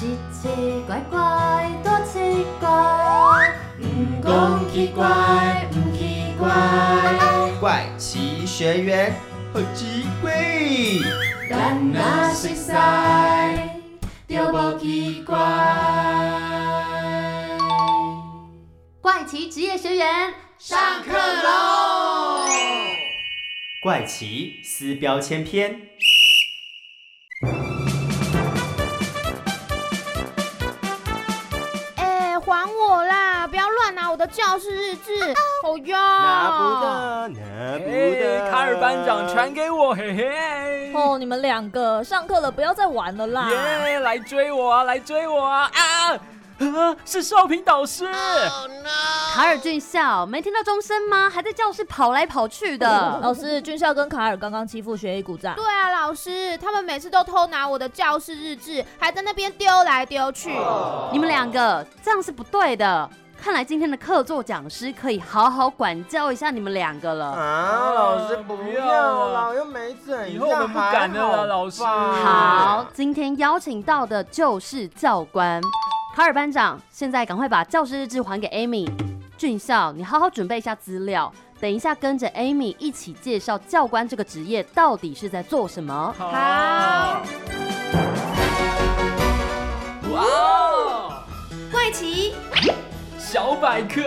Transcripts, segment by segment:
奇奇怪怪，多奇怪，唔讲奇怪，唔奇怪，怪奇学员好奇怪，咱若熟悉，就无奇怪。怪奇职业学员上课喽！怪奇撕标签篇。教室日志。哦哟，拿不得，拿不卡尔班长传给我，嘿嘿。哦，你们两个上课了，不要再玩了啦！耶，来追我啊，来追我啊！啊啊，是少平导师。卡尔俊校，没听到钟声吗？还在教室跑来跑去的。老师，俊校跟卡尔刚刚欺负学艺鼓掌。对啊，老师，他们每次都偷拿我的教室日志，还在那边丢来丢去。你们两个这样是不对的。看来今天的客座讲师可以好好管教一下你们两个了。啊，老师不要了，又没怎样，以后我们不敢了啦老师好，今天邀请到的就是教官卡尔班长。现在赶快把教师日志还给 Amy。俊孝，你好好准备一下资料，等一下跟着 Amy 一起介绍教官这个职业到底是在做什么。好，哇 小百科。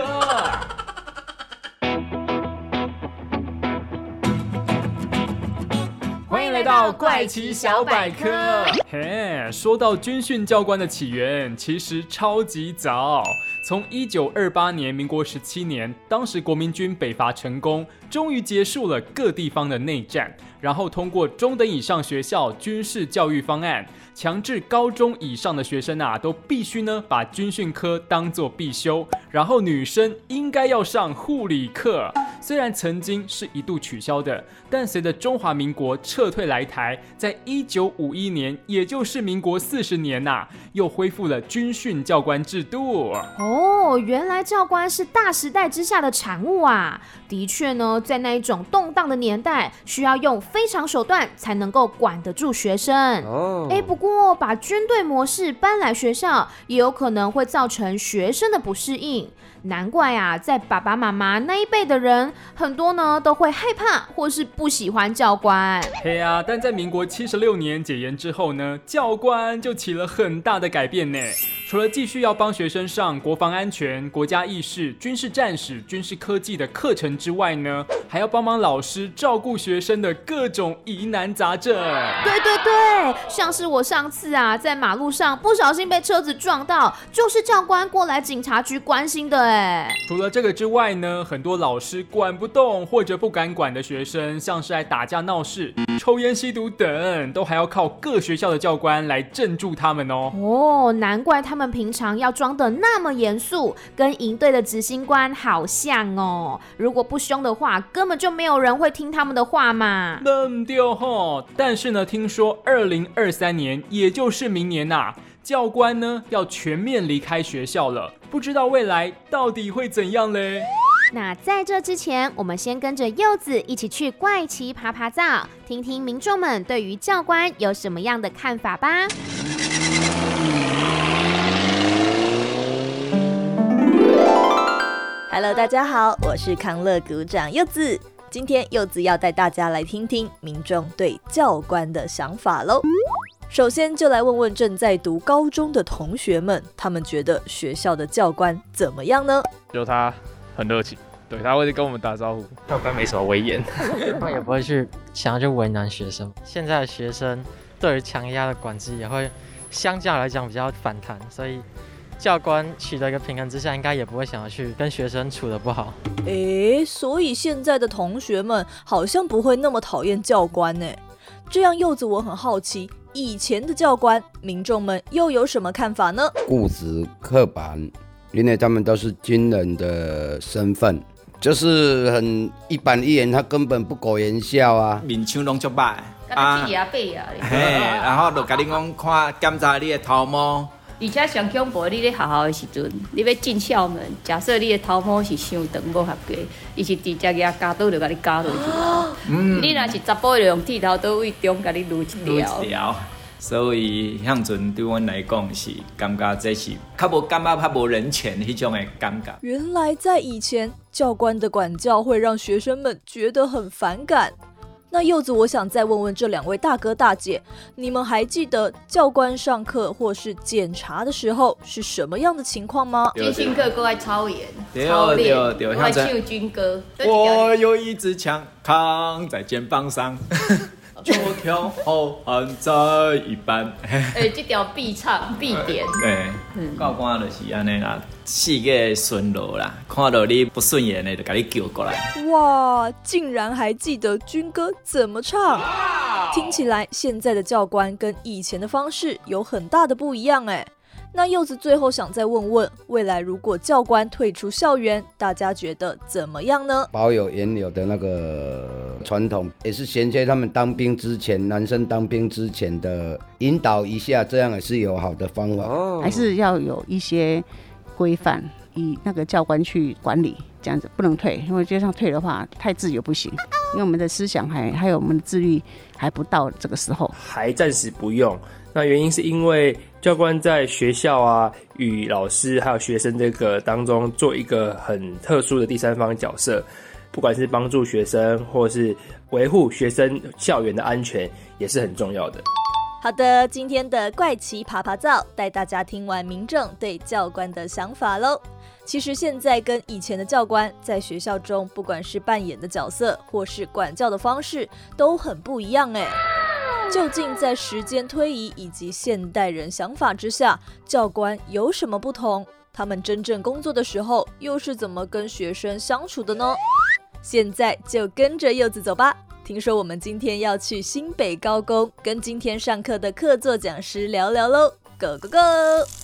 欢迎来到怪奇小百科。嘿，说到军训教官的起源，其实超级早，从一九二八年，民国十七年，当时国民军北伐成功，终于结束了各地方的内战，然后通过中等以上学校军事教育方案，强制高中以上的学生啊，都必须呢把军训科当做必修，然后女生应该要上护理课。虽然曾经是一度取消的，但随着中华民国撤退来台，在一九五一年，也就是民国四十年呐、又恢复了军训教官制度。哦，原来教官是大时代之下的产物啊！的确呢，在那一种动荡的年代，需要用非常手段才能够管得住学生。哦哎，不过把军队模式搬来学校，也有可能会造成学生的不适应。难怪啊，在爸爸妈妈那一辈的人，很多呢都会害怕或是不喜欢教官。嘿呀、但在民国七十六年解严之后呢，教官就起了很大的改变呢。除了继续要帮学生上国防安全、国家意识、军事战史、军事科技的课程之外呢，还要帮忙老师照顾学生的各种疑难杂症。对对对，像是我上次啊，在马路上不小心被车子撞到，就是教官过来警察局关心的哎。除了这个之外呢，很多老师管不动或者不敢管的学生，像是爱打架闹事、抽烟吸毒等，都还要靠各学校的教官来镇住他们哦。哦，难怪他们平常要装的那么严肃，跟营队的执行官好像哦。如果不凶的话，根本就没有人会听他们的话嘛。嫩丢吼！但是呢，听说二零二三年，也就是明年呐、教官呢要全面离开学校了，不知道未来到底会怎样嘞？那在这之前，我们先跟着柚子一起去怪奇爬爬灶，听听民众们对于教官有什么样的看法吧。Hello，大家好，我是康乐股长柚子。今天柚子要带大家来听听民众对教官的想法喽。首先就来问问正在读高中的同学们，他们觉得学校的教官怎么样呢？就他很热情，对他会跟我们打招呼。教官没什么威严，他也不会去想要去为难学生。现在的学生对于强压的管制也会相较来讲比较反弹，所以教官取得一个平衡之下，应该也不会想要去跟学生处的不好。诶，所以现在的同学们好像不会那么讨厌教官呢。这样柚子我很好奇，以前的教官，民众们又有什么看法呢？固执刻板，因为他们都是军人的身份，就是很一板一眼，他根本不苟言笑啊。面相拢足歹，甲你牙背啊！嘿，然后就甲你讲看检查你的头毛，而且上恐怖，你咧学校的时阵，你要进校门，假设你的头毛是伤长无合格，伊是直接牙夹刀就甲你夹落去。嗯，你若是查甫，就用剃头刀位中甲你撸一撸条。所以向阵对我来讲是感觉这是较无感觉、较无人权迄种的感觉。原来在以前，教官的管教会让学生们觉得很反感。那柚子，我想再问问这两位大哥大姐，你们还记得教官上课或是检查的时候是什么样的情况吗？军训课过来操演，对操练，我还唱军歌。我有一支枪扛在肩膀上，九条好汉在一班。哎，这条必唱必点。对，教官就是安尼啦，四个顺路啦，看到你不顺眼的就把你叫过来。哇，竟然还记得军歌怎么唱？听起来现在的教官跟以前的方式有很大的不一样哎。那柚子最后想再问问，未来如果教官退出校园，大家觉得怎么样呢？保有原有的那个传统，也是衔接他们当兵之前，男生当兵之前的引导一下，这样也是有好的方法。哦，还是要有一些规范，以那个教官去管理，这样子不能退，因为街上退的话太自由不行，因为我们的思想还还有我们的自律还不到这个时候，还暂时不用。那原因是因为教官在学校啊，与老师还有学生这个当中做一个很特殊的第三方角色，不管是帮助学生或是维护学生校园的安全，也是很重要的。好的，今天的怪奇爬爬灶带大家听完民众对教官的想法喽。其实现在跟以前的教官在学校中，不管是扮演的角色或是管教的方式，都很不一样哎。究竟在时间推移以及现代人想法之下，教官有什么不同？他们真正工作的时候又是怎么跟学生相处的呢？现在就跟着柚子走吧。听说我们今天要去新北高工，跟今天上课的客座讲师聊聊喽。Go go go！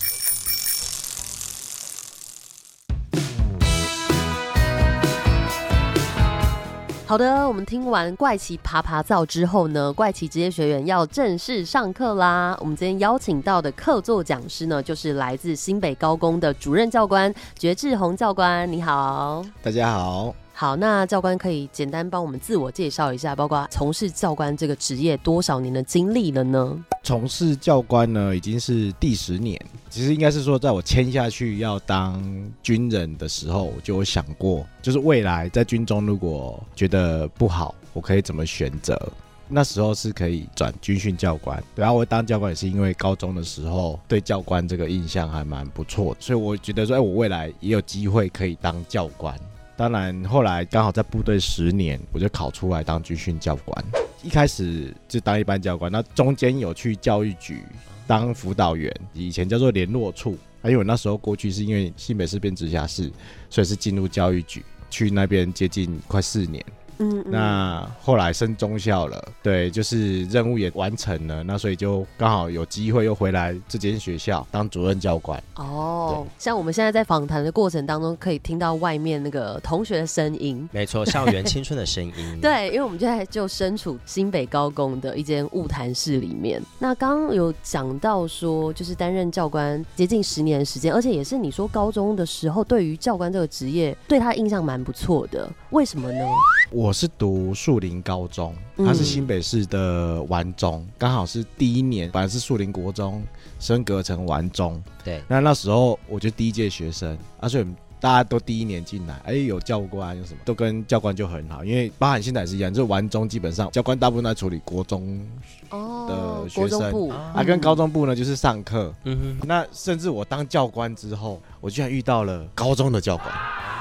好的，我们听完怪奇爬爬灶之后呢，怪奇职业学员要正式上课啦。我们今天邀请到的客座讲师呢，就是来自新北高工的主任教官觉志宏教官。你好，大家好。好，那教官可以简单帮我们自我介绍一下，包括从事教官这个职业多少年的经历了呢？从事教官呢，已经是第十年。其实应该是说，在我签下去要当军人的时候，就有想过，就是未来在军中如果觉得不好，我可以怎么选择？那时候是可以转军训教官。然后我当教官也是因为高中的时候对教官这个印象还蛮不错，所以我觉得说，哎，我未来也有机会可以当教官。当然，后来刚好在部队十年，我就考出来当军训教官。一开始就当一般教官，那中间有去教育局当辅导员，以前叫做联络处。因为那时候过去是因为新北市变直辖市，所以是进入教育局，去那边接近快四年。嗯，那后来升中校了，对，就是任务也完成了，那所以就刚好有机会又回来这间学校当主任教官。哦，像我们现在在访谈的过程当中，可以听到外面那个同学的声音，没错，校园青春的声音。对，因为我们现在就身处新北高工的一间物谈室里面。那刚刚有讲到说，就是担任教官接近十年的时间，而且也是你说高中的时候，对于教官这个职业，对他印象蛮不错的。为什么呢？我是读树林高中，它是新北市的完中，刚好是第一年，本来是树林国中升格成完中。对，那那时候我就第一届学生，而且大家都第一年进来，哎，有教官有什么，都跟教官就很好，因为包含现在也是一样，就是完中基本上教官大部分在处理国中的学生，啊，跟高中部呢就是上课。嗯哼，那甚至我当教官之后，我居然遇到了高中的教官。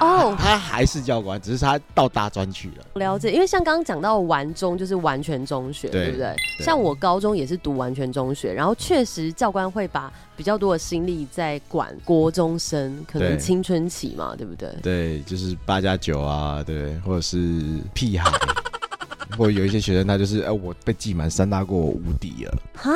哦，他还是教官，只是他到大专去了。了解，因为像刚刚讲到完中就是完全中学，对不对？像我高中也是读完全中学，然后确实教官会把比较多的心力在管国中生，可能青春期嘛，对不对？对，就是八加九啊，对，或者是屁孩，或有一些学生他就是，哎，我被记满三大过，我无敌了。哈。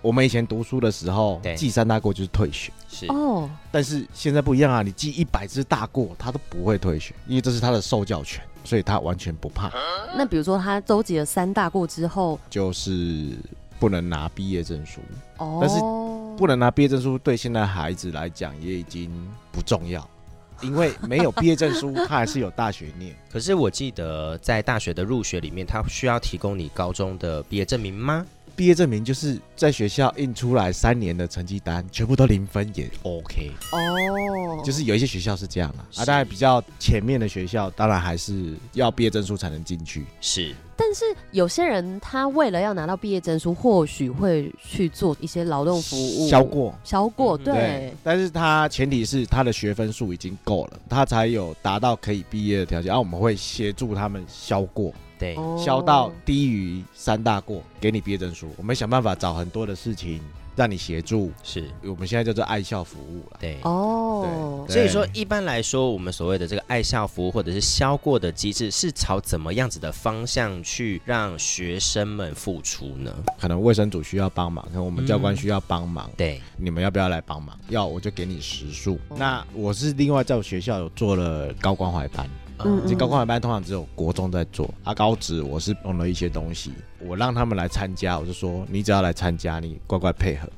我们以前读书的时候，记三大过就是退学，是哦。但是现在不一样啊，你记一百只大过，他都不会退学，因为这是他的受教权，所以他完全不怕。那比如说他周集了三大过之后，就是不能拿毕业证书。哦。但是不能拿毕业证书，对现在孩子来讲也已经不重要，因为没有毕业证书，他还是有大学念。可是我记得在大学的入学里面，他需要提供你高中的毕业证明吗？毕业证明就是在学校印出来三年的成绩单，全部都零分也 OK。哦，就是有一些学校是这样啊，啊，当然比较前面的学校，当然还是要毕业证书才能进去。是，但是有些人他为了要拿到毕业证书，或许会去做一些劳动服务，消过，消过，对。但是他前提是他的学分数已经够了，他才有达到可以毕业的条件。然后我们会协助他们消过。对，消到低于三大过，给你毕业证书。我们想办法找很多的事情让你协助，是我们现在叫做爱校服务了。对，哦，所以说一般来说，我们所谓的这个爱校服务或者是消过的机制，是朝怎么样子的方向去让学生们付出呢？可能卫生组需要帮忙，可能我们教官需要帮忙。对，你们要不要来帮忙？要我就给你时数。那我是另外在我学校有做了高关怀班。嗯，这高关怀班通常只有国中在做，啊，高职我是弄了一些东西，我让他们来参加，我就说你只要来参加，你乖乖配合，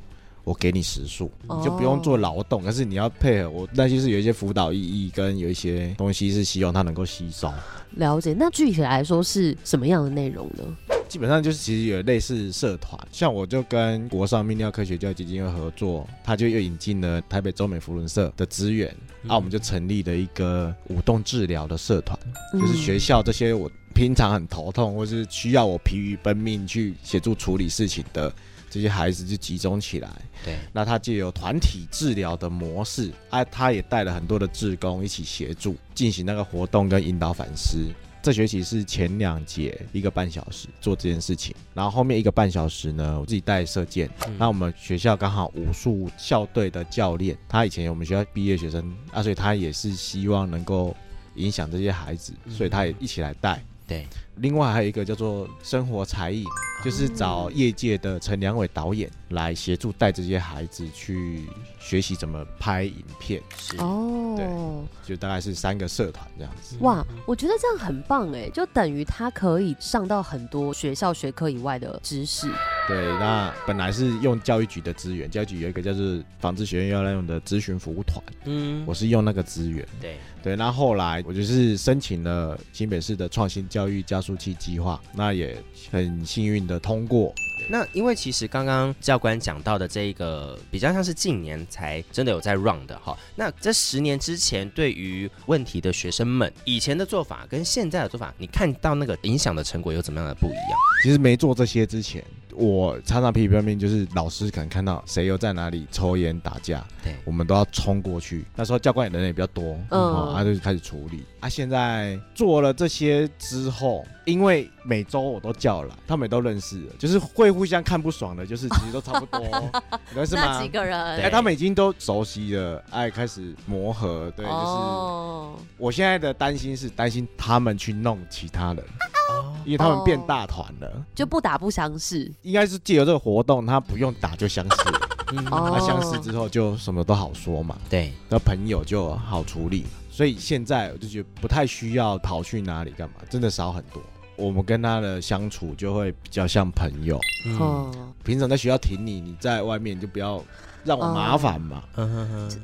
我给你时数，你就不用做劳动，但是你要配合我，那就是有一些辅导意义跟有一些东西是希望他能够吸收。了解，那具体来说是什么样的内容呢？基本上就是其实有类似社团，像我就跟国上泌尿科学教育基金会合作，他就又引进了台北中美福伦社的资源，那我们就成立了一个舞动治疗的社团，就是学校这些我平常很头痛或是需要我疲于奔命去协助处理事情的这些孩子就集中起来，对，那他就有团体治疗的模式，啊，他也带了很多的志工一起协助进行那个活动跟引导反思。这学期是前两节一个半小时做这件事情，然后后面一个半小时呢，我自己带射箭。那我们学校刚好武术校队的教练，他以前我们学校毕业学生啊，所以他也是希望能够影响这些孩子，所以他也一起来带。对，另外还有一个叫做生活才艺，就是找业界的陈良伟导演来协助带这些孩子去学习怎么拍影片。是哦，对，就大概是三个社团这样子。哇，我觉得这样很棒哎，就等于他可以上到很多学校学科以外的知识。对，那本来是用教育局的资源，教育局有一个叫做纺织学院要来用的咨询服务团，嗯，我是用那个资源。对对，那后来我就是申请了新北市的创新教育加速器计划，那也很幸运的通过。那因为其实刚刚教官讲到的这个比较像是近年才真的有在 run 的哈，那这十年之前对于问题的学生们，以前的做法跟现在的做法，你看到那个影响的成果有怎么样的不一样？其实没做这些之前，我常常批评就是老师可能看到谁又在哪里抽烟打架，对，我们都要冲过去。那时候教官人也比较多，嗯，他就开始处理。啊，现在做了这些之后，因为每周我都叫了，他们也都认识了，就是会互相看不爽的，就是其实都差不多，你认识吗？几个人？哎，他们已经都熟悉了，哎，开始磨合。对，就是我现在的担心是担心他们去弄其他人。因为他们变大团了，就不打不相识。应该是借由这个活动，他不用打就相识，嗯那相识之后就什么都好说嘛。对，那朋友就好处理。所以现在我就觉得不太需要跑去哪里干嘛，真的少很多。我们跟他的相处就会比较像朋友。嗯，平常在学校挺你，你在外面就不要让我麻烦嘛。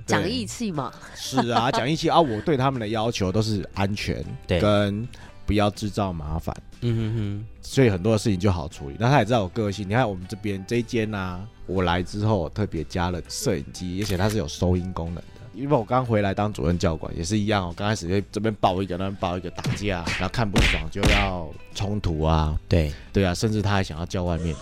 讲义气嘛。是啊，讲义气啊。我对他们的要求都是安全，跟。不要制造麻烦，嗯哼哼，所以很多的事情就好处理。那他也知道我个性，你看我们这边这一间呢，我来之后特别加了摄影机，而且它是有收音功能的。因为我刚回来当主任教官也是一样哦，刚开始就这边抱一个，那边抱一个打架，然后看不爽就要冲突啊，对对啊，甚至他还想要叫外面，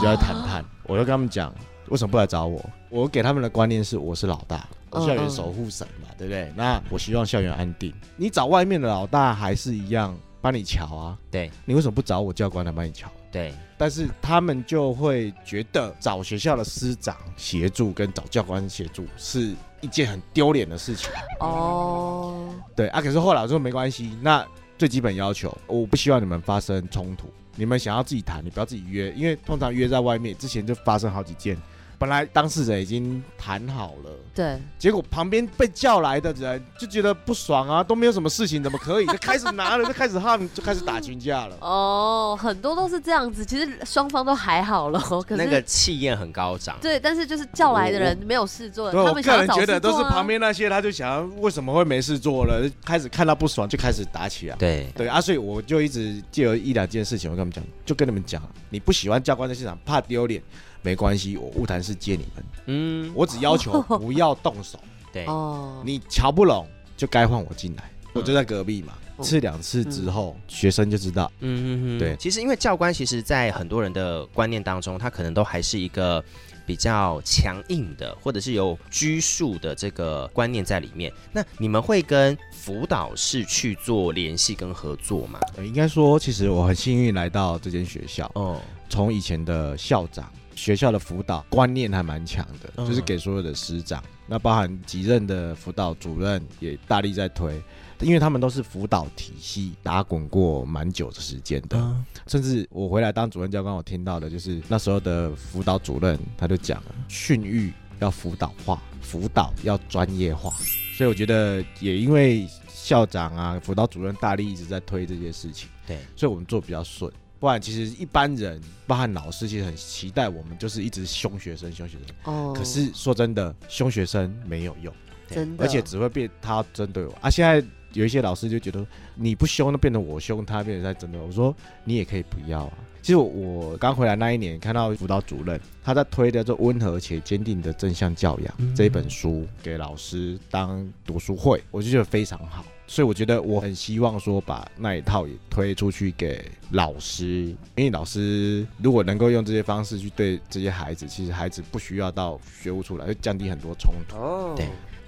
就要谈判。我就跟他们讲，为什么不来找我？我给他们的观念是，我是老大。校园守护神嘛，对不对？那我希望校园安定。你找外面的老大还是一样帮你瞧啊？对，你为什么不找我教官来帮你瞧？对，但是他们就会觉得找学校的师长协助跟找教官协助是一件很丢脸的事情。哦，对啊，可是后来我说没关系，那最基本要求，我不希望你们发生冲突。你们想要自己谈，你不要自己约，因为通常约在外面之前就发生好几件。本来当事人已经谈好了，对，结果旁边被叫来的人就觉得不爽啊，都没有什么事情，怎么可以？就开始拿了，就开始他们就开始打群架了。哦，很多都是这样子，其实双方都还好了，可是那个气焰很高涨。对，但是就是叫来的人没有事做，对我个他们想要人觉得找事做啊都是旁边那些，他就想要为什么会没事做了，开始看到不爽就开始打起来。对对啊，所以我就一直借由一两件事情，我跟他们讲，就跟你们讲，你不喜欢教官在现场，怕丢脸，没关系，我物谈室接你们。嗯，我只要求不要动手。对哦，你瞧不拢就该换我进来，我就在隔壁嘛。吃两次之后，学生就知道。嗯嗯嗯，对其实因为教官，其实在很多人的观念当中，他可能都还是一个比较强硬的，或者是有拘束的这个观念在里面。那你们会跟辅导室去做联系跟合作吗？呃应该说，其实我很幸运来到这间学校。哦，从以前的校长，学校的辅导观念还蛮强的，嗯就是给所有的师长，那包含几任的辅导主任也大力在推，因为他们都是辅导体系打滚过蛮久的时间的。嗯甚至我回来当主任教官，我听到的就是那时候的辅导主任他就讲了，训育要辅导化，辅导要专业化。所以我觉得也因为校长啊、辅导主任大力一直在推这些事情，对，所以我们做比较顺。不然其实一般人，包含老师，其实很期待我们就是一直凶学生、凶学生。哦可是说真的，凶学生没有用，真的而且只会变他针对我啊。现在有一些老师就觉得你不凶，那变成我凶他，变成在针对我。我说你也可以不要啊。其实我我刚回来那一年，看到辅导主任他在推的这《温和且坚定的正向教养》这一本书给老师当读书会，我就觉得非常好。所以我觉得我很希望说把那一套也推出去给老师，因为老师如果能够用这些方式去对这些孩子，其实孩子不需要到学务处来，会降低很多冲突。哦对，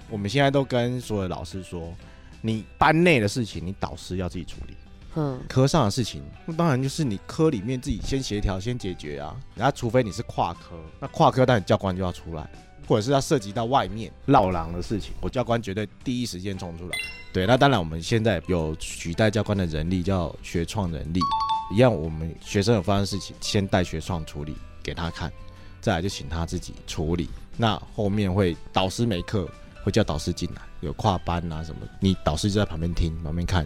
我们现在都跟所有老师说，你班内的事情，你导师要自己处理。嗯，科上的事情，那当然就是你科里面自己先协调、先解决啊。然后除非你是跨科，那跨科当然教官就要出来，或者是要涉及到外面绕廊的事情，我教官绝对第一时间冲出来。对，那当然我们现在有取代教官的人力，叫学创人力，一样我们学生有发生事情，先带学创处理给他看，再来就请他自己处理。那后面会导师没课，会叫导师进来，有跨班啊什么，你导师就在旁边听，旁边看，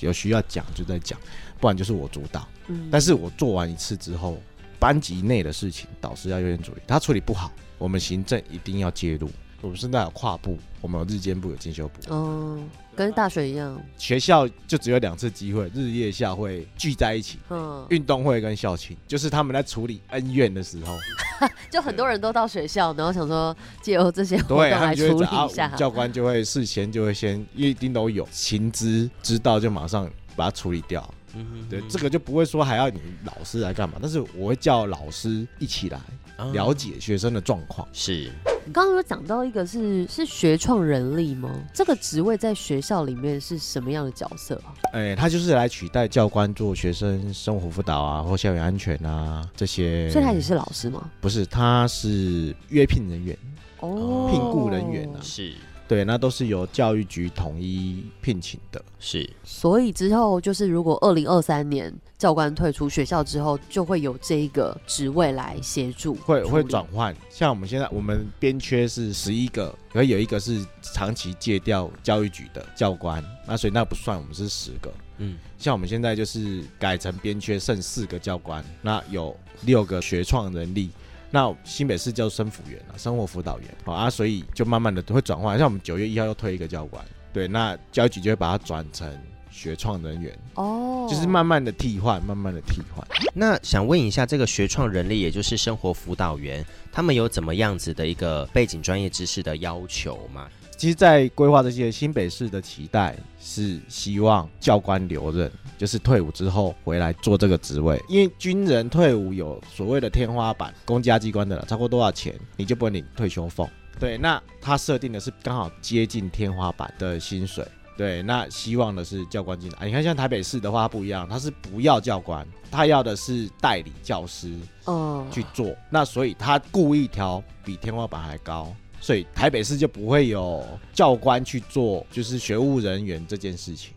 有需要讲就在讲，不然就是我主导。嗯但是我做完一次之后，班级内的事情导师要优先处理，他处理不好，我们行政一定要介入。我们现在有跨部，我们有日间部，有进修部。哦，跟大学一样，学校就只有两次机会，日夜校会聚在一起，嗯，运动会跟校庆，就是他们在处理恩怨的时候，就很多人都到学校，然后想说借由这些活动来处理一下们。教官就会事先就会先，因为一定都有情资，知道就马上把它处理掉。嗯对，这个就不会说还要你老师来干嘛，但是我会叫老师一起来啊了解学生的状况。是，你刚刚有讲到一个是是学创人力吗？这个职位在学校里面是什么样的角色啊？哎、他就是来取代教官做学生生活辅导啊，或校园安全啊这些。所以他也是老师吗？不是，他是约聘人员，哦聘雇人员啊。是，对，那都是由教育局统一聘请的。是，所以之后就是，如果二零二三年教官退出学校之后，就会有这一个职位来协助，会会转换，像我们现在我们编缺是十一个，可有一个是长期借调教育局的教官，那所以那不算，我们是十个。嗯，像我们现在就是改成编缺剩四个教官，那有六个学创人力，那新北市叫生辅员啊，生活辅导员好啊，所以就慢慢的会转换。像我们九月一号又推一个教官，对，那教育局就会把它转成学创人员，哦，就是慢慢的替换，慢慢的替换。那想问一下，这个学创人力，也就是生活辅导员，他们有怎么样子的一个背景专业知识的要求吗？其实，在规划这些新北市的期待是希望教官留任，就是退伍之后回来做这个职位。因为军人退伍有所谓的天花板，公家机关的了超过多少钱，你就不会领退休俸。对，那他设定的是刚好接近天花板的薪水。对，那希望的是教官进来。你看，像台北市的话它不一样，他是不要教官，他要的是代理教师哦去做。那所以他故意调比天花板还高，所以台北市就不会有教官去做就是学务人员这件事情。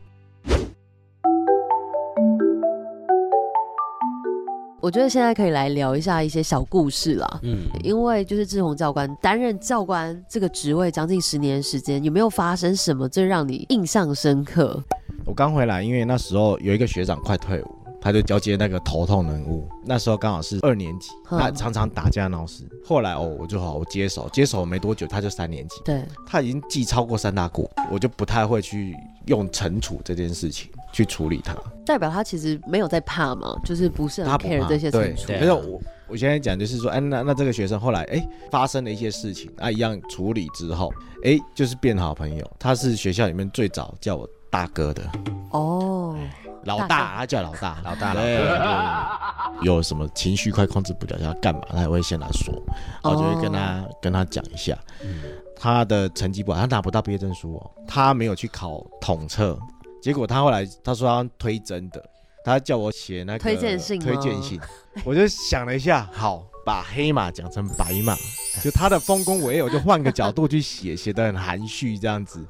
我觉得现在可以来聊一下一些小故事啦。嗯，因为就是志宏教官担任教官这个职位将近十年时间，有没有发生什么最让你印象深刻？我刚回来，因为那时候有一个学长快退伍，他就交接那个头痛人物。那时候刚好是二年级，嗯他常常打架闹事。后来哦，我就好，我接手，接手没多久他就三年级，对，他已经记超过三大过，我就不太会去用惩处这件事情去处理他。代表他其实没有在怕嘛，就是不是很怕这些对惩处。可是我我现在讲就是说，哎，那那这个学生后来哎发生了一些事情，啊一样处理之后，哎就是变好朋友。他是学校里面最早叫我大哥的，哦，老大，他叫老大，老大老对。大 有什么情绪快控制不了，要干嘛，他也会先来说，然后就会跟他、跟他讲一下。他的成绩不好，他拿不到毕业证书哦，他没有去考统测，结果他后来他说他推真的，他叫我写那个推荐信推荐信，我就想了一下，好，把黑马讲成白马，就他的丰功伟业，我就换个角度去写，写的很含蓄这样子。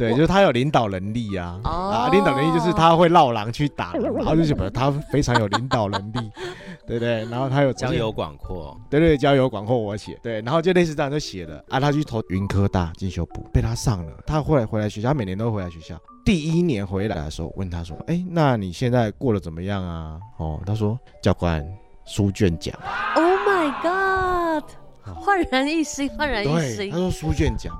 对，就是他有领导能力啊，啊，领导能力就是他会绕狼去打狼，然后就觉得他非常有领导能力，对不对？然后他有交友广阔，对对，交友广阔我写，对，然后就类似这样就写了啊，他去投云科大进修部，被他上了，他后来回来学校，他每年都会回来学校。第一年回来的时候，我问他说：“哎，那你现在过得怎么样啊？”哦，他说：“教官，书卷奖。Oh my god！焕然一新，焕然一对，新他。说书卷奖，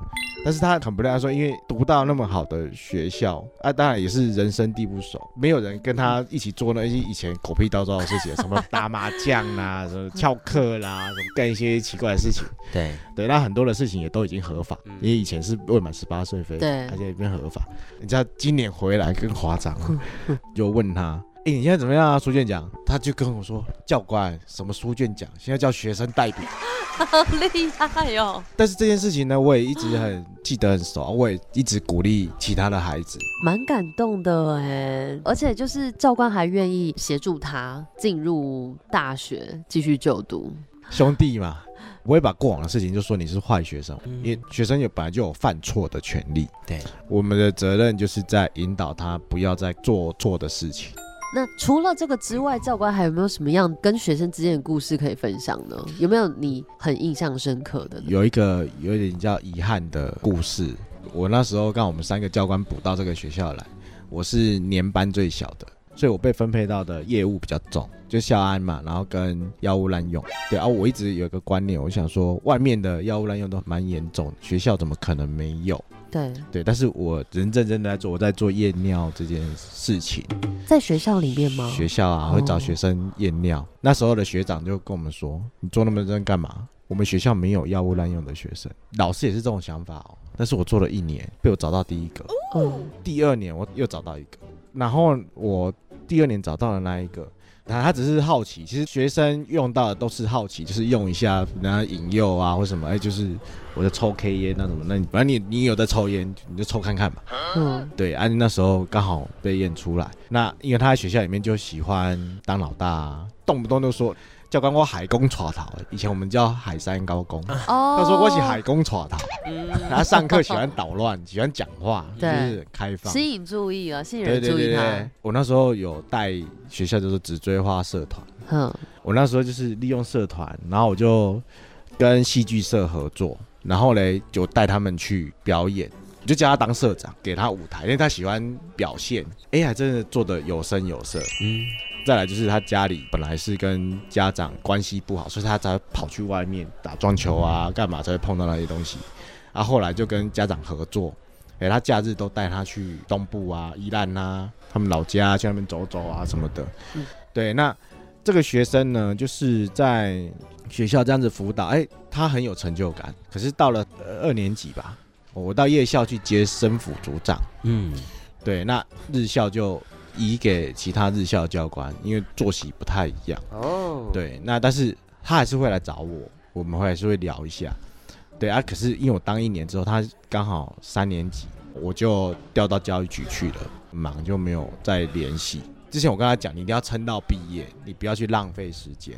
但是他很不赖，他说因为读到那么好的学校啊，当然也是人生地不熟，没有人跟他一起做那些以前狗屁倒灶的事情，什么 打麻将啦，什么翘课啦，什么干一些奇怪的事情。对对，那很多的事情也都已经合法，因为以前是未满十八岁非法，对而且也变合法。你知道今年回来更夸张了，就问他。哎、你现在怎么样啊？书卷奖，他就跟我说，教官，什么书卷奖？现在叫学生代表。好厉害哦！但是这件事情呢，我也一直很记得很熟，我也一直鼓励其他的孩子。蛮感动的哎，而且就是教官还愿意协助他进入大学继续就读。兄弟嘛，不会把过往的事情就说你是坏学生，因为学生有本来就有犯错的权利。对，我们的责任就是在引导他不要再做错的事情。那除了这个之外，教官还有没有什么样跟学生之间的故事可以分享呢？有没有你很印象深刻的？有一个有一点叫遗憾的故事，我那时候刚我们三个教官补到这个学校来，我是年班最小的，所以我被分配到的业务比较重，就校安嘛，然后跟药物滥用。对啊，我一直有一个观念，我想说外面的药物滥用都蛮严重，学校怎么可能没有？对，对，但是我人认真的在做，我在做验尿这件事情。在学校里面吗？学校啊，会找学生验尿。那时候的学长就跟我们说：“你做那么认真干嘛？我们学校没有药物滥用的学生。”老师也是这种想法哦。但是我做了一年，被我找到第一个。嗯，第二年我又找到一个，然后我第二年找到了那一个。他他只是好奇，其实学生用到的都是好奇，就是用一下，然后引诱啊或什么，哎，就是我在抽 K 烟那什么，那你反正你你有在抽烟，你就抽看看嘛。嗯，对，啊、那时候刚好被验出来。那因为他在学校里面就喜欢当老大、啊，动不动就说教官我海公耍逃，以前我们叫海山高工。哦他说我是海公耍逃，他上课喜欢捣乱，喜欢讲话，就对是很开放。吸引注意啊，吸引人注意他对。，我那时候有带学校就是直追花社团，哼，我那时候就是利用社团，然后我就跟戏剧社合作，然后嘞就带他们去表演，我就叫他当社长，给他舞台，因为他喜欢表现，哎，呀真的做的有声有色。嗯，再来就是他家里本来是跟家长关系不好，所以他才跑去外面打撞球啊，干嘛才会碰到那些东西。啊后后来就跟家长合作，哎，他假日都带他去东部啊、宜兰啊，他们老家去那边走走啊什么的。嗯对，那这个学生呢，就是在学校这样子辅导，哎，他很有成就感。可是到了呃二年级吧，我到夜校去接生辅组长，嗯，对，那日校就移给其他日校教官，因为作息不太一样。哦，对，那但是他还是会来找我，我们会还是会聊一下。对啊，可是因为我当一年之后，他刚好三年级，我就调到教育局去了，忙就没有再联系。之前我跟他讲，你一定要撑到毕业，你不要去浪费时间。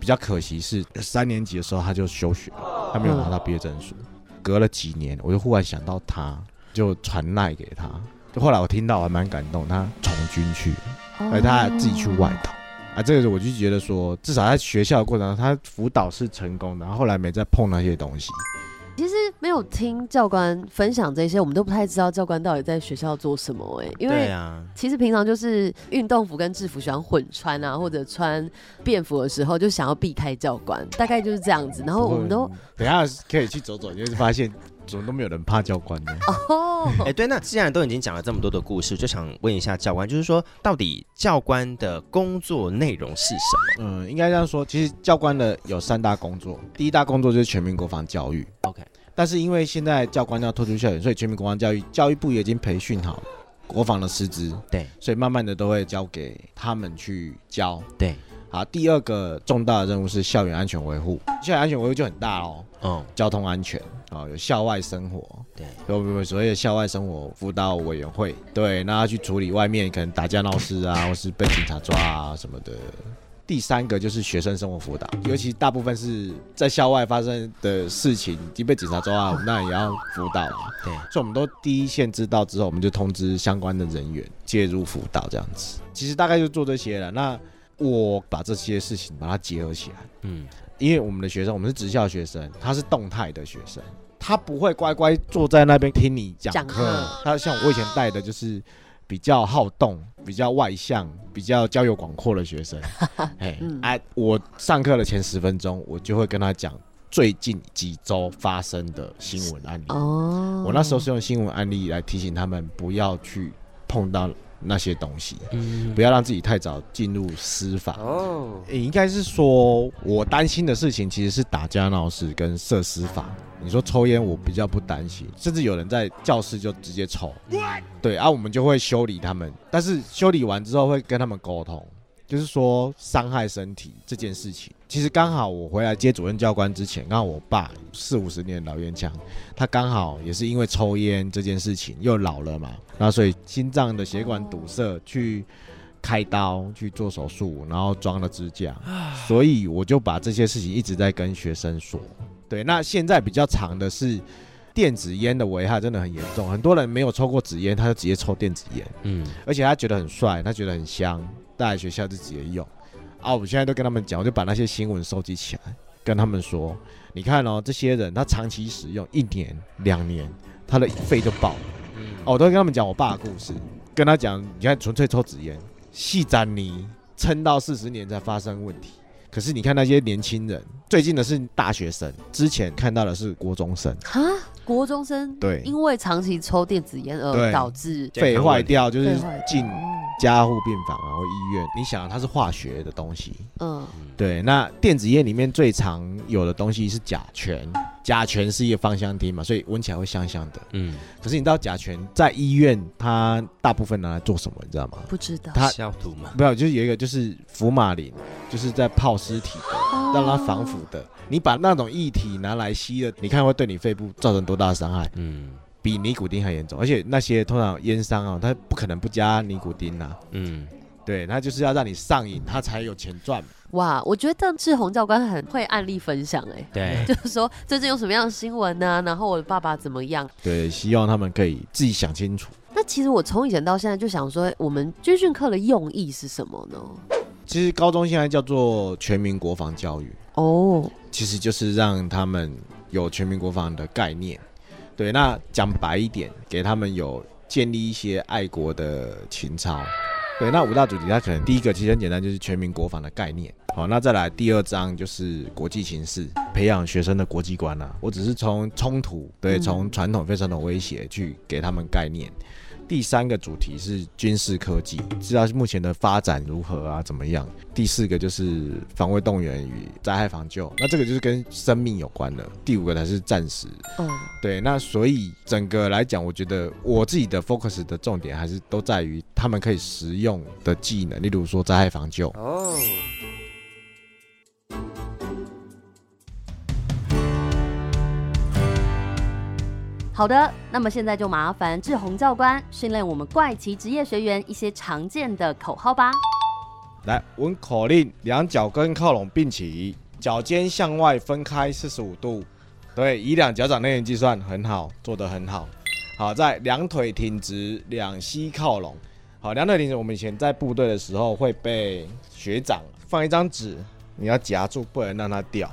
比较可惜是三年级的时候他就休学了，他没有拿到毕业证书。隔了几年，我就忽然想到他，就传赖给他。就后来我听到，我还蛮感动，他从军去了，而他还自己去外岛。啊，这个我就觉得说，至少在学校的过程中，他辅导是成功的，然后后来没再碰那些东西。其实没有听教官分享这些，我们都不太知道教官到底在学校做什么哎、因为对啊其实平常就是运动服跟制服喜欢混穿啊，或者穿便服的时候就想要避开教官，大概就是这样子。然后我们都等一下可以去走走，你会发现怎么都没有人怕教官呢。哦，哎、对，那既然都已经讲了这么多的故事，就想问一下教官，就是说，到底教官的工作内容是什么？嗯，应该这样说，其实教官的有三大工作，第一大工作就是全民国防教育。OK，但是因为现在教官要退出校园，所以全民国防教育教育部也已经培训好国防的师资，对，所以慢慢的都会交给他们去教。对，好，第二个重大的任务是校园安全维护，校园安全维护就很大哦，嗯，交通安全啊、有校外生活，对，有有所谓的校外生活辅导委员会，对，那要去处理外面可能打架闹事啊，或是被警察抓啊什么的。第三个就是学生生活辅导，尤其大部分是在校外发生的事情，已经被警察抓了，我们当然也要辅导啊。对，所以我们都第一线知道之后，我们就通知相关的人员介入辅导这样子。其实大概就做这些了。那我把这些事情把它结合起来，嗯，因为我们的学生，我们是职校学生，他是动态的学生，他不会乖乖坐在那边听你讲讲课课。他像我以前带的就是比较好动、比较外向、比较交友广阔的学生。哎、嗯哎、我上课的前十分钟，我就会跟他讲最近几周发生的新闻案例。哦，我那时候是用新闻案例来提醒他们不要去碰到那些东西，嗯不要让自己太早进入司法。哦，诶应该是说，我担心的事情其实是打架闹事跟涉司法。你说抽烟，我比较不担心，甚至有人在教室就直接抽，对啊，我们就会修理他们，但是修理完之后会跟他们沟通，就是说伤害身体这件事情。其实刚好我回来接主任教官之前，刚好我爸四五十年老烟枪，他刚好也是因为抽烟这件事情又老了嘛，然后所以心脏的血管堵塞去。开刀去做手术，然后装了支架，所以我就把这些事情一直在跟学生说。对，那现在比较长的是电子烟的危害真的很严重，很多人没有抽过纸烟，他就直接抽电子烟，嗯，而且他觉得很帅，他觉得很香，带来学校就直接用。啊，我现在都跟他们讲，我就把那些新闻收集起来，跟他们说，你看哦，这些人他长期使用一年、两年，他的肺就爆了。哦，我都会跟他们讲我爸的故事，跟他讲，你看纯粹抽纸烟，细沾泥撑到四十年才发生问题。可是你看那些年轻人，最近的是大学生，之前看到的是国中生，哈，国中生对因为长期抽电子烟而对导致肺坏掉，就是进加护病房啊或医院。你想，它是化学的东西，嗯，对。那电子烟里面最常有的东西是甲醛，甲醛是一个芳香烃嘛，所以闻起来会香香的。嗯，可是你知道甲醛在医院它大部分拿来做什么？你知道吗？不知道它消毒嘛，没有，就是有一个就是福马林，就是在泡尸体的，让它防腐的。你把那种液体拿来吸了，你看会对你肺部造成多大的伤害？嗯比尼古丁还严重。而且那些通常烟商啊，他不可能不加尼古丁呐、嗯，对，他就是要让你上瘾，他才有钱赚。哇，我觉得志宏教官很会案例分享哎、对就是说最近有什么样的新闻呢、然后我的爸爸怎么样？对，希望他们可以自己想清楚。那其实我从以前到现在就想说，我们军训课的用意是什么呢？其实高中现在叫做全民国防教育哦，其实就是让他们有全民国防的概念。对，那讲白一点，给他们有建立一些爱国的情操。对，那五大主题，它可能第一个其实很简单，就是全民国防的概念。好，那再来第二章就是国际形势，培养学生的国际观啊。我只是从冲突，对，嗯从传统非传统威胁去给他们概念。第三个主题是军事科技，知道目前的发展如何啊，怎么样？第四个就是防卫动员与灾害防救，那这个就是跟生命有关的。第五个才是战时。嗯，对，那所以整个来讲，我觉得我自己的 focus 的重点还是都在于他们可以实用的技能，例如说灾害防救。哦，好的，那么现在就麻烦志宏教官训练我们怪奇职业学员一些常见的口号吧。来，闻口令，两脚跟靠拢并齐，脚尖向外分开四十五度。对，以两脚掌内圆计算，很好，做得很好。好，在两腿挺直，两膝靠拢，好，两腿挺直，我们以前在部队的时候会被学长放一张纸，你要夹住，不能让它掉。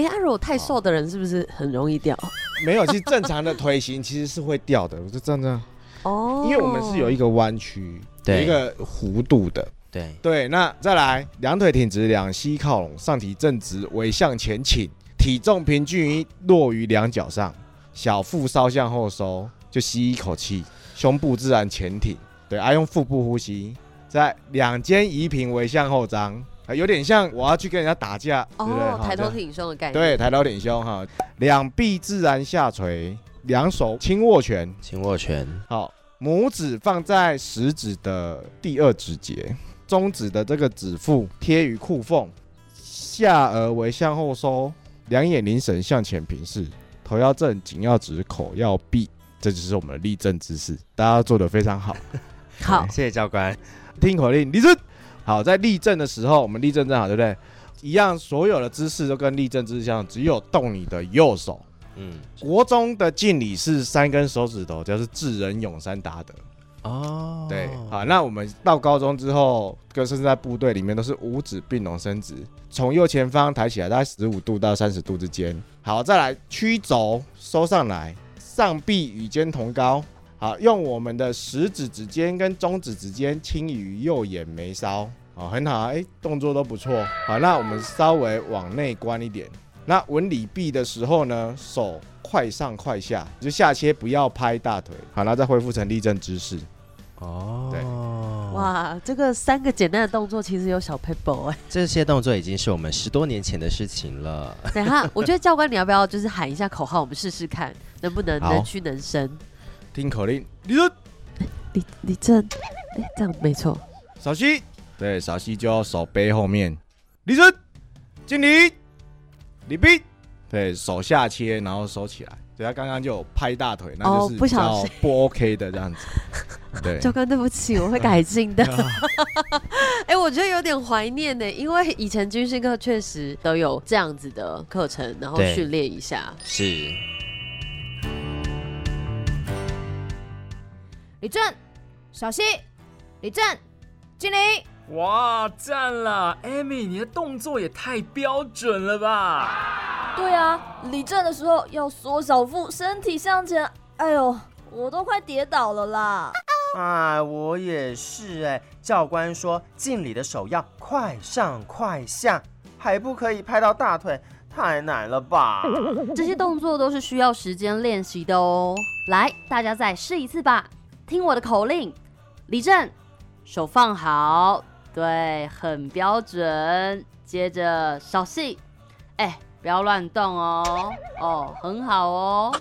哎，阿如果太瘦的人是不是很容易掉？没有，其实正常的腿型其实是会掉的，我就这样这样。哦，因为我们是有一个弯曲，有对一个弧度的。对对，那再来，两腿挺直，两膝靠拢，上体正直，尾向前倾，体重平均于落于两脚上，小腹稍向后收，就吸一口气，胸部自然前挺。对，啊，用腹部呼吸，在两肩移平，尾向后张，啊有点像我要去跟人家打架，对不对？哦，抬头挺胸的概念。对，抬头挺胸哈，两臂自然下垂，两手轻握拳，轻握拳，好，拇指放在食指的第二指节，中指的这个指腹贴于裤缝，下颚为向后收，两眼凝神向前平视，头要正，颈要直，口要闭，这就是我们的立正姿势，大家做的非常好。好，谢谢教官。听口令，立正。好，在立正的时候，我们立正站好，对不对？一样，所有的姿势都跟立正姿势相，只有动你的右手。嗯，国中的敬礼是三根手指头，就是智人永山达德。哦，对，好，那我们到高中之后，跟甚至在部队里面都是五指并拢伸直，从右前方抬起来，大概十五度到三十度之间。好，再来曲肘收上来，上臂与肩同高。好，用我们的食指指尖跟中指指尖轻于右眼眉梢。好，很好，哎，动作都不错。好，那我们稍微往内关一点。那纹理臂的时候呢，手快上快下，就下切不要拍大腿。好，那再恢复成立正姿势。哦，对，哇，这个三个简单的动作其实有小 paper 哎。这些动作已经是我们十多年前的事情了。等一下，我觉得教官你要不要就是喊一下口号，我们试试看能不能能屈能伸。听口令，立正，立立正，哎，这样没错。扫膝，对，小西就要手背后面，李正，敬礼，礼毕，对手下切，然后收起来。对他刚刚就有拍大腿，那哦就是比较不小心不 OK 的这样子。对，教官，对不起，我会改进的。哎、我觉得有点怀念呢，因为以前军训课确实都有这样子的课程，然后对训练一下。是，李正，小心，李正，敬礼。哇，赞了，Amy，你的动作也太标准了吧！对啊，立正的时候要缩小腹，身体向前。哎呦，我都快跌倒了啦！哎，我也是哎。教官说敬礼的手要快上快下，还不可以拍到大腿，太难了吧？这些动作都是需要时间练习的哦。来，大家再试一次吧，听我的口令，立正，手放好，对，很标准。接着小细，哎，不要乱动哦。哦，很好哦。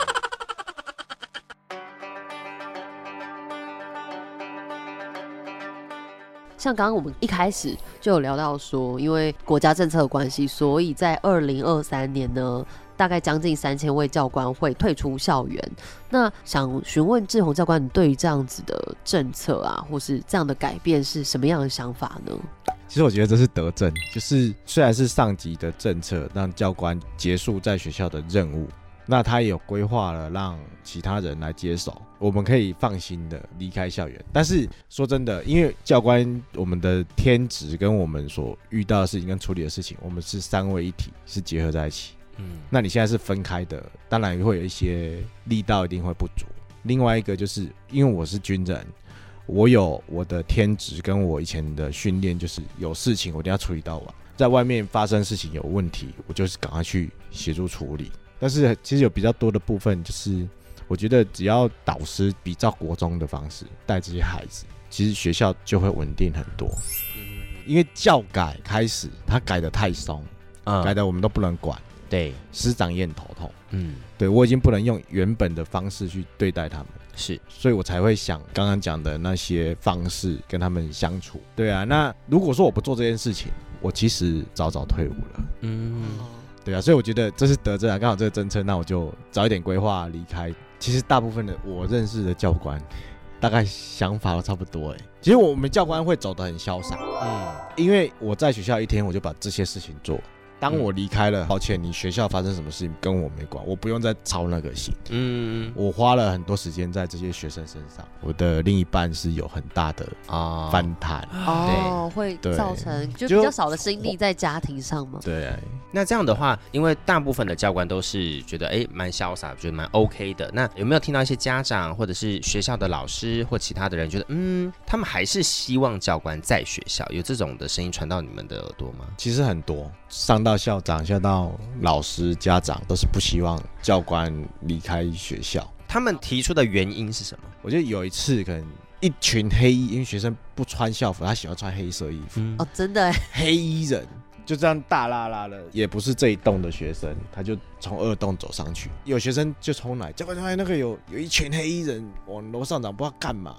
像刚刚我们一开始就有聊到说，因为国家政策的关系，所以在二零二三年呢，大概将近三千位教官会退出校园。那想询问志宏教官，你对于这样子的政策啊，或是这样的改变是什么样的想法呢？其实我觉得这是德政，就是虽然是上级的政策，让教官结束在学校的任务，那他也有规划了让其他人来接手，我们可以放心的离开校园。但是说真的，因为教官我们的天职跟我们所遇到的事情跟处理的事情，我们是三位一体，是结合在一起。嗯，那你现在是分开的，当然会有一些力道一定会不足。另外一个就是因为我是军人，我有我的天职跟我以前的训练，就是有事情我一定要处理到完。在外面发生事情有问题，我就是赶快去协助处理。但是其实有比较多的部分，就是我觉得只要导师比照国中的方式带这些孩子，其实学校就会稳定很多。因为教改开始，他改的太松，嗯改的我们都不能管。对，师长也很头痛。嗯，对我已经不能用原本的方式去对待他们，是，所以我才会想刚刚讲的那些方式跟他们相处。对啊，那如果说我不做这件事情，我其实早早退伍了。嗯，对啊，所以我觉得这是得政啊，刚好这个政策，那我就早一点规划离开。其实大部分的我认识的教官，大概想法都差不多哎。其实我们教官会走得很潇洒，嗯，因为我在学校一天，我就把这些事情做。当我离开了，抱歉，你学校发生什么事情跟我没关，我不用再操那个心。嗯，我花了很多时间在这些学生身上，我的另一半是有很大的啊反弹。哦，会造成就就比较少的心力在家庭上吗？对，那这样的话，因为大部分的教官都是觉得哎蛮潇洒，觉得蛮 OK 的。那有没有听到一些家长或者是学校的老师或其他的人觉得，嗯，他们还是希望教官在学校？有这种的声音传到你们的耳朵吗？其实很多，上到校长，下到老师、家长，都是不希望教官离开学校。他们提出的原因是什么？我觉得有一次可能一群黑衣，因为学生不穿校服，他喜欢穿黑色衣服。哦，真的，黑衣人就这样大拉拉的，也不是这一栋的学生，他就从二栋走上去。有学生就冲来，教官教官，那个有有一群黑衣人往楼上涨，不知道干嘛。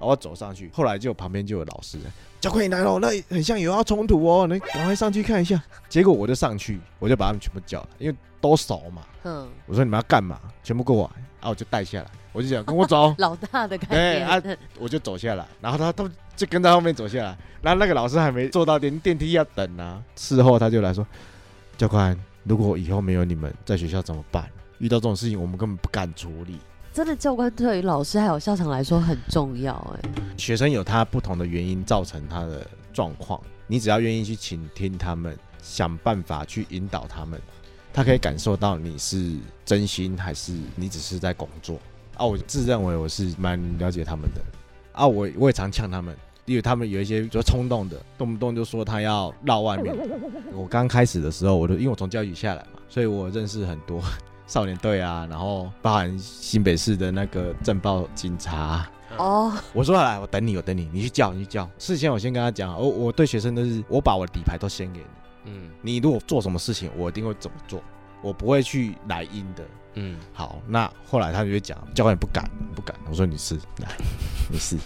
然后我走上去，后来就旁边就有老师，教官你来了，那很像有要冲突哦，你赶快上去看一下。结果我就上去，我就把他们全部叫来，因为都熟嘛。嗯，我说你们要干嘛？全部过来，啊，我就带下来，我就讲跟我走，老大的概哎念。啊，我就走下来，然后他都就跟在后面走下来，然后那个老师还没坐到电电梯要等啊，事后他就来说，教官，如果以后没有你们在学校怎么办？遇到这种事情我们根本不敢处理。真的教官对于老师还有校长来说很重要哎。学生有他不同的原因造成他的状况，你只要愿意去倾听他们，想办法去引导他们，他可以感受到你是真心还是你只是在工作啊。我自认为我是蛮了解他们的啊，我我也常呛他们，因为他们有一些比较冲动的，动不动就说他要绕外面。我刚开始的时候，我就因为我从教育下来嘛，所以我认识很多少年队啊，然后包含新北市的那个政报警察。哦，我说来，我等你，我等你，你去叫，你去叫。事先我先跟他讲，我我对学生都是，我把我的底牌都先给你。嗯你如果做什么事情，我一定会怎么做，我不会去来阴的。嗯，好，那后来他就会讲，教官你不敢，不敢。我说你是，来，你是，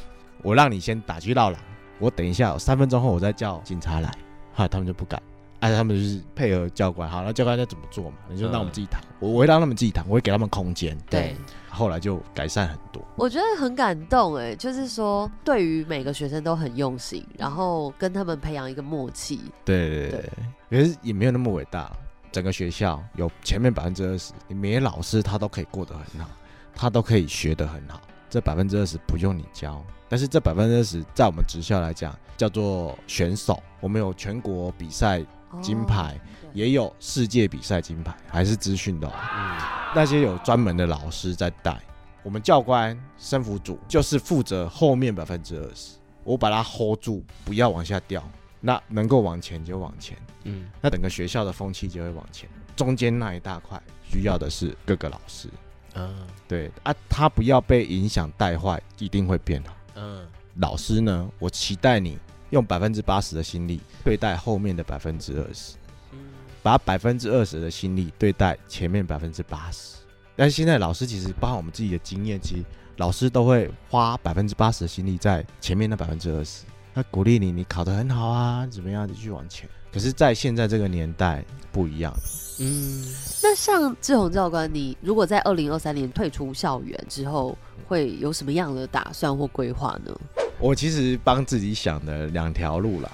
我让你先打去闹了，我等一下三分钟后我再叫警察来。后来他们就不敢，而且他们就是配合教官。好，那教官要怎么做嘛？你就让我们自己谈，我我会让他们自己谈，我会给他们空间。对，后来就改善很多。我觉得很感动哎，就是说对于每个学生都很用心，然后跟他们培养一个默契。对对对，可是也没有那么伟大。整个学校有前面百分之二十，你每老师他都可以过得很好，他都可以学得很好。这百分之二十不用你教，但是这百分之二十在我们职校来讲叫做选手。我们有全国比赛金牌，也有世界比赛金牌，还是资讯的、哦。那些有专门的老师在带。我们教官、生辅组就是负责后面百分之二十，我把它 hold 住，不要往下掉。那能够往前就往前，嗯，那整个学校的风气就会往前。中间那一大块需要的是各个老师，嗯，对啊，他不要被影响带坏，一定会变好。嗯，老师呢，我期待你用百分之八十的心力对待后面的百分之二十，把百分之二十的心力对待前面百分之八十。但是现在老师其实包含我们自己的经验，其实老师都会花百分之八十的心力在前面那百分之二十。他鼓励你，你考得很好啊，怎么样，继续往前。可是，在现在这个年代不一样。嗯，那像志宏教官，你如果在二零二三年退出校园之后，会有什么样的打算或规划呢？我其实帮自己想的两条路啦。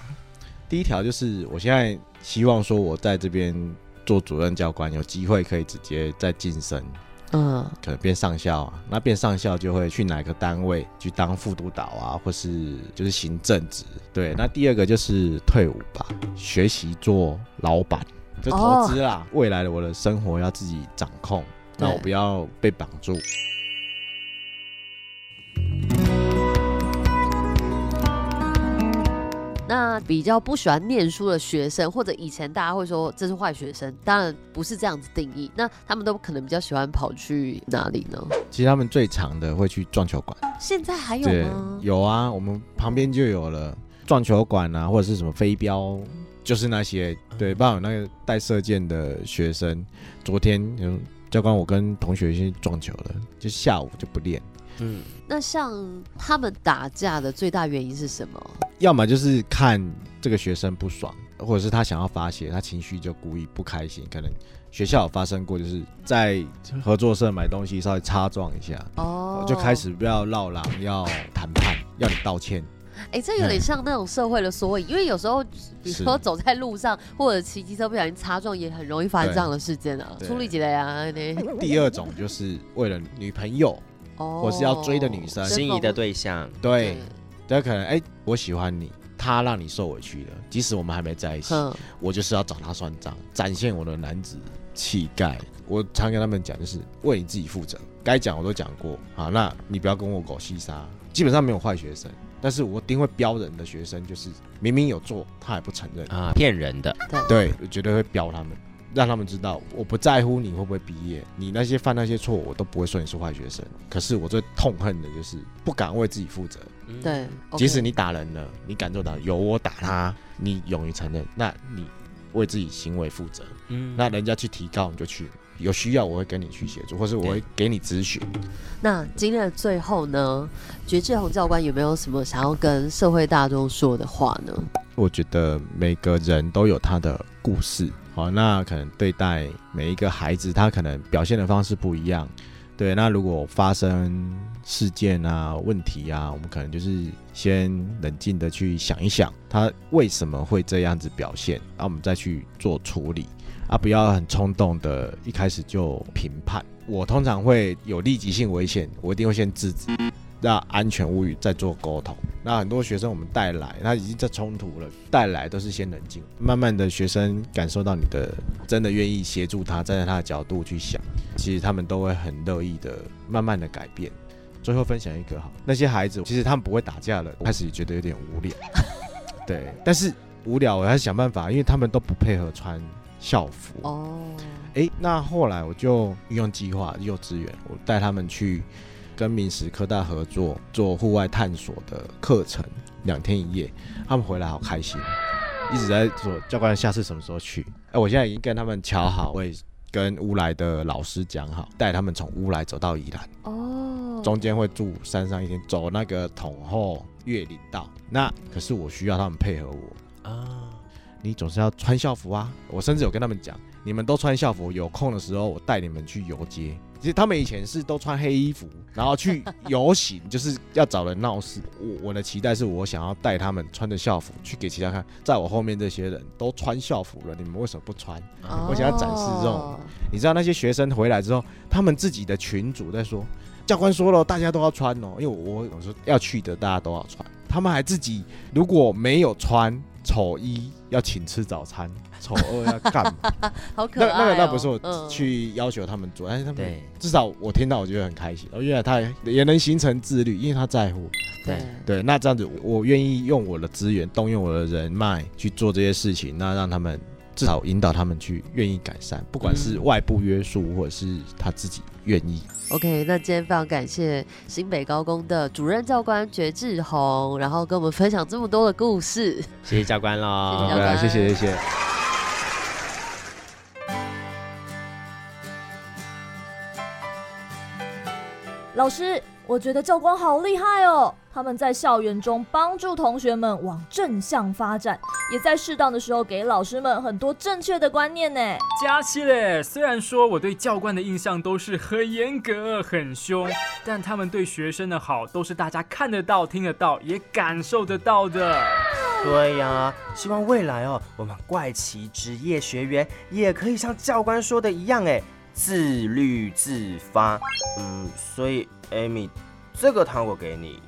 第一条就是我现在希望说，我在这边做主任教官，有机会可以直接再晋升，嗯，可能变上校啊。那变上校就会去哪个单位去当副督导啊，或是就是行政职。对，那第二个就是退伍吧，学习做老板，就投资啦。未来的我的生活要自己掌控，那我不要被绑住。那比较不喜欢念书的学生，或者以前大家会说这是坏学生，当然不是这样子定义。那他们都可能比较喜欢跑去哪里呢？其实他们最常的会去撞球馆。现在还有吗？，有啊，我们旁边就有了撞球馆啊，或者是什么飞镖，就是那些对，包括有那个带射箭的学生，昨天有教官我跟同学去撞球了，就下午就不练。嗯，那像他们打架的最大原因是什么？要么就是看这个学生不爽，或者是他想要发泄，他情绪就故意不开心。可能学校有发生过，就是在合作社买东西稍微擦撞一下，哦就开始不要绕狼，要谈判，要你道歉。哎、这有点像那种社会的缩影，因为有时候，比如说走在路上或者骑机车不小心擦撞，也很容易发生这样的事件啊。对处理起来啊，对。第二种就是为了女朋友，哦。或是要追的女生，心仪的对象，对，对，可能哎、我喜欢你，他让你受委屈了，即使我们还没在一起，嗯我就是要找他算账，展现我的男子气概。我常跟他们讲，就是为你自己负责，该讲我都讲过。好，那你不要跟我狗戏沙，基本上没有坏学生，但是我一定会标人的学生，就是明明有做，他还不承认。啊，骗人的。对，我绝对会标他们，让他们知道我不在乎你会不会毕业，你那些犯那些错，我都不会说你是坏学生。可是我最痛恨的就是不敢为自己负责。对，即使你打人了，你敢做打有我打他，你勇于承认，那你为自己行为负责。嗯那人家去提高你就去，有需要我会跟你去协助，或是我会给你咨询。那今天的最后呢，觉志宏教官有没有什么想要跟社会大众说的话呢？我觉得每个人都有他的故事，好，那可能对待每一个孩子，他可能表现的方式不一样。对，那如果发生事件啊、问题啊，我们可能就是先冷静的去想一想，他为什么会这样子表现，然后我们再去做处理，啊，不要很冲动的，一开始就评判。我通常会有立即性危险，我一定会先制止，让安全无语再做沟通。那很多学生我们带来，他已经在冲突了，带来都是先冷静，慢慢的学生感受到你的真的愿意协助他，站在他的角度去想，其实他们都会很乐意的慢慢的改变。最后分享一个哈，那些孩子其实他们不会打架了，开始也觉得有点无聊，对，但是无聊我要想办法，因为他们都不配合穿校服。哦，哎，那后来我就用计划幼稚园，我带他们去跟明石科大合作做户外探索的课程，两天一夜，他们回来好开心，一直在说教官下次什么时候去？哎，我现在已经跟他们瞧好，我也跟乌来的老师讲好，带他们从乌来走到宜兰。哦，中间会住山上一天，走那个统后越岭道。那可是我需要他们配合我啊，你总是要穿校服啊。我甚至有跟他们讲，你们都穿校服，有空的时候我带你们去游街。其实他们以前是都穿黑衣服，然后去 游行，就是要找人闹事。我我的期待是我想要带他们穿着校服去给其他看，在我后面这些人都穿校服了，你们为什么不穿？我想要展示这种，你知道那些学生回来之后，他们自己的群主在说，教官说了，大家都要穿哦，因为我我说要去的大家都要穿，他们还自己如果没有穿丑一要请吃早餐，丑二要干嘛？好可爱、哦。那那个那不是我嗯去要求他们做，但是他们至少我听到我觉得很开心，哦，原来他也也能形成自律，因为他在乎。对对，那这样子我愿意用我的资源，动用我的人脉去做这些事情，那让他们至少引导他们去愿意改善，不管是外部约束或者是他自己愿意。OK，那今天非常感谢新北高工的主任教官觉志宏，然后跟我们分享这么多的故事。谢谢教官喽，谢谢教官谢谢谢谢。老师，我觉得教官好厉害哦！他们在校园中帮助同学们往正向发展，也在适当的时候给老师们很多正确的观念呢。加西嘞，虽然说我对教官的印象都是很严格、很凶，但他们对学生的好都是大家看得到、听得到、也感受得到的。对呀、希望未来哦，我们怪奇职业学员也可以像教官说的一样，哎，自律自发。嗯，所以 Amy，这个糖果给你。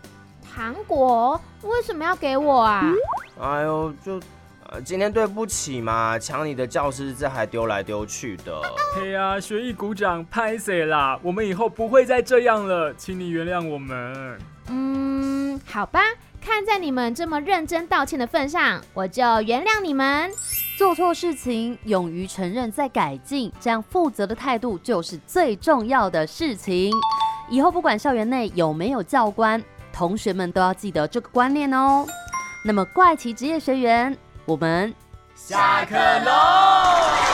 糖果为什么要给我啊？哎呦，就呃，今天对不起嘛，抢你的教师证还丢来丢去的。嘿呀、学艺鼓掌，拍谁啦？我们以后不会再这样了，请你原谅我们。嗯，好吧，看在你们这么认真道歉的份上，我就原谅你们。做错事情，勇于承认再改进，这样负责的态度就是最重要的事情。以后不管校园内有没有教官，同学们都要记得这个观念哦。那么怪奇职业学员，我们下课喽。